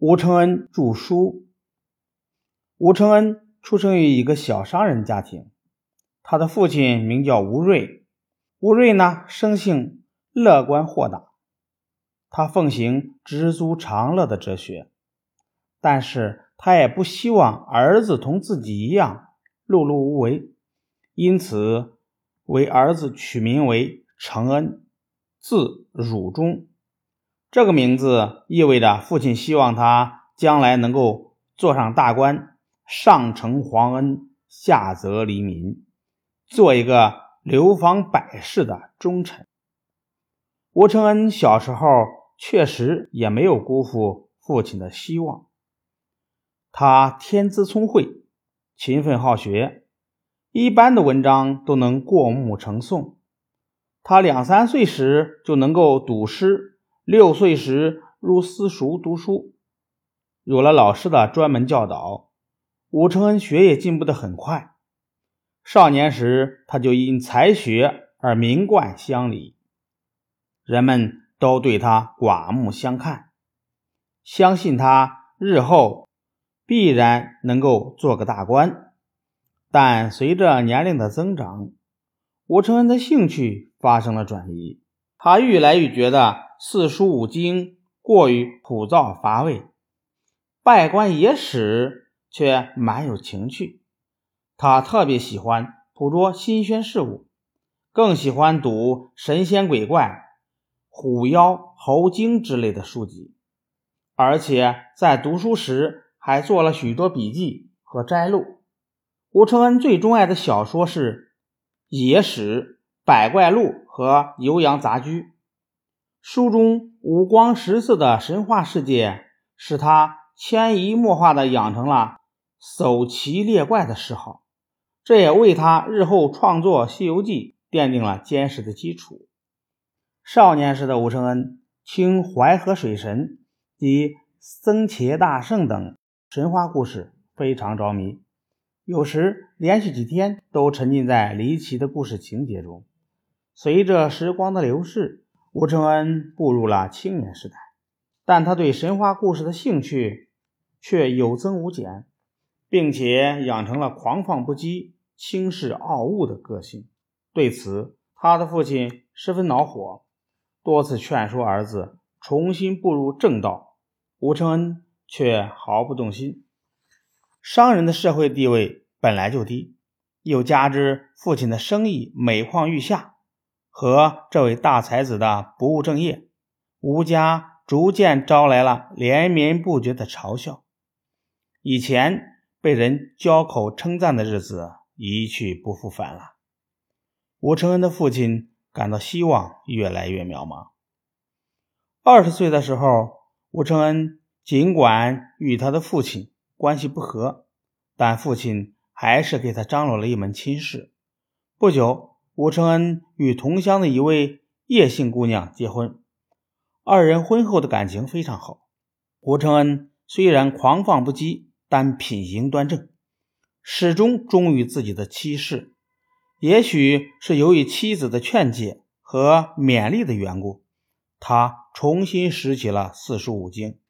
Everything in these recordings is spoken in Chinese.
吴承恩著书。吴承恩出生于一个小商人家庭，他的父亲名叫吴瑞。吴瑞呢，生性乐观豁达，他奉行知足常乐的哲学，但是他也不希望儿子同自己一样碌碌无为，因此为儿子取名为承恩，字汝中。这个名字意味着父亲希望他将来能够做上大官，上承皇恩，下泽黎民，做一个流芳百世的忠臣。吴承恩小时候确实也没有辜负父亲的希望。他天资聪慧，勤奋好学，一般的文章都能过目成诵。他两三岁时就能够读诗。六岁时入私塾读书，有了老师的专门教导，武承恩学业进步的很快。少年时他就因才学而名冠乡里，人们都对他刮目相看，相信他日后必然能够做个大官。但随着年龄的增长，武承恩的兴趣发生了转移，他愈来愈觉得。四书五经过于枯燥乏味，拜官野史却蛮有情趣。他特别喜欢捕捉新鲜事物，更喜欢读神仙鬼怪、虎妖猴精之类的书籍，而且在读书时还做了许多笔记和摘录。吴承恩最钟爱的小说是《野史》《百怪录》和《游阳杂居》。书中五光十色的神话世界，使他潜移默化地养成了搜奇猎怪的嗜好，这也为他日后创作《西游记》奠定了坚实的基础。少年时的吴承恩听淮河水神及僧伽大圣等神话故事非常着迷，有时连续几天都沉浸在离奇的故事情节中。随着时光的流逝，吴承恩步入了青年时代，但他对神话故事的兴趣却有增无减，并且养成了狂放不羁、轻视傲物的个性。对此，他的父亲十分恼火，多次劝说儿子重新步入正道。吴承恩却毫不动心。商人的社会地位本来就低，又加之父亲的生意每况愈下。和这位大才子的不务正业，吴家逐渐招来了连绵不绝的嘲笑。以前被人交口称赞的日子一去不复返了。吴承恩的父亲感到希望越来越渺茫。二十岁的时候，吴承恩尽管与他的父亲关系不和，但父亲还是给他张罗了一门亲事。不久。吴承恩与同乡的一位叶姓姑娘结婚，二人婚后的感情非常好。吴承恩虽然狂放不羁，但品行端正，始终忠于自己的妻室。也许是由于妻子的劝诫和勉励的缘故，他重新拾起了四书五经。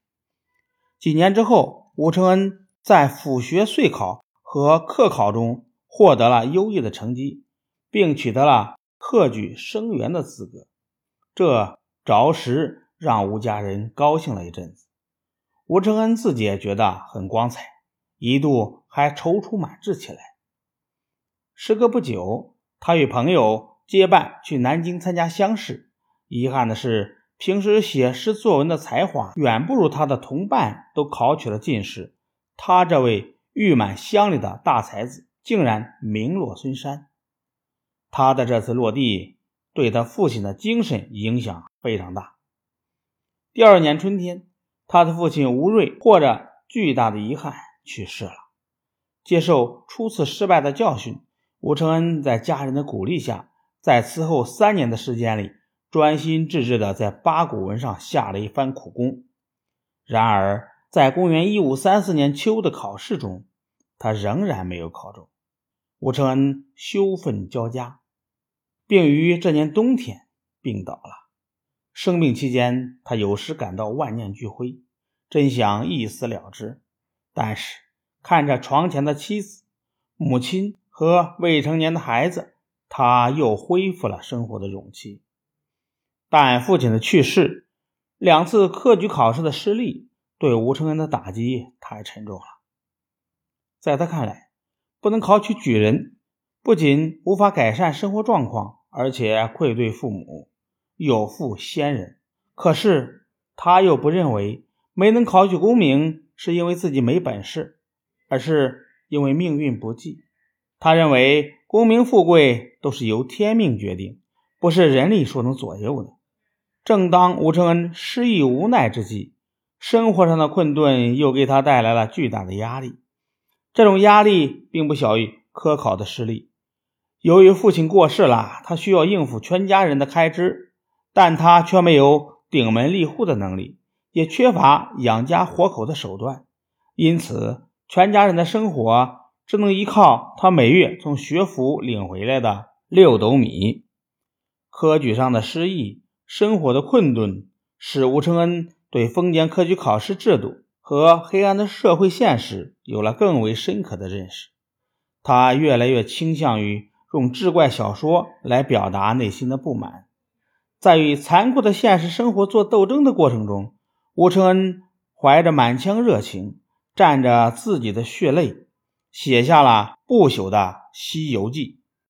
几年之后，吴承恩在府学岁考和科考中获得了优异的成绩。并取得了科举生员的资格，这着实让吴家人高兴了一阵子。吴承恩自己也觉得很光彩，一度还踌躇满志起来。时隔不久，他与朋友结伴去南京参加乡试。遗憾的是，平时写诗作文的才华远不如他的同伴都考取了进士，他这位誉满乡里的大才子竟然名落孙山。他的这次落地，对他父亲的精神影响非常大。第二年春天，他的父亲吴瑞或着巨大的遗憾去世了。接受初次失败的教训，吴承恩在家人的鼓励下，在此后三年的时间里，专心致志地在八股文上下了一番苦功。然而，在公元一五三四年秋的考试中，他仍然没有考中。吴承恩羞愤交加，并于这年冬天病倒了。生病期间，他有时感到万念俱灰，真想一死了之。但是看着床前的妻子、母亲和未成年的孩子，他又恢复了生活的勇气。但父亲的去世，两次科举考试的失利，对吴承恩的打击太沉重了。在他看来，不能考取举人，不仅无法改善生活状况，而且愧对父母，有负先人。可是他又不认为没能考取功名是因为自己没本事，而是因为命运不济。他认为功名富贵都是由天命决定，不是人力所能左右的。正当吴承恩失意无奈之际，生活上的困顿又给他带来了巨大的压力。这种压力并不小于科考的失利。由于父亲过世了，他需要应付全家人的开支，但他却没有顶门立户的能力，也缺乏养家活口的手段，因此全家人的生活只能依靠他每月从学府领回来的六斗米。科举上的失意。生活的困顿使吴承恩对封建科举考试制度和黑暗的社会现实有了更为深刻的认识。他越来越倾向于用志怪小说来表达内心的不满。在与残酷的现实生活做斗争的过程中，吴承恩怀着满腔热情，蘸着自己的血泪，写下了不朽的《西游记》。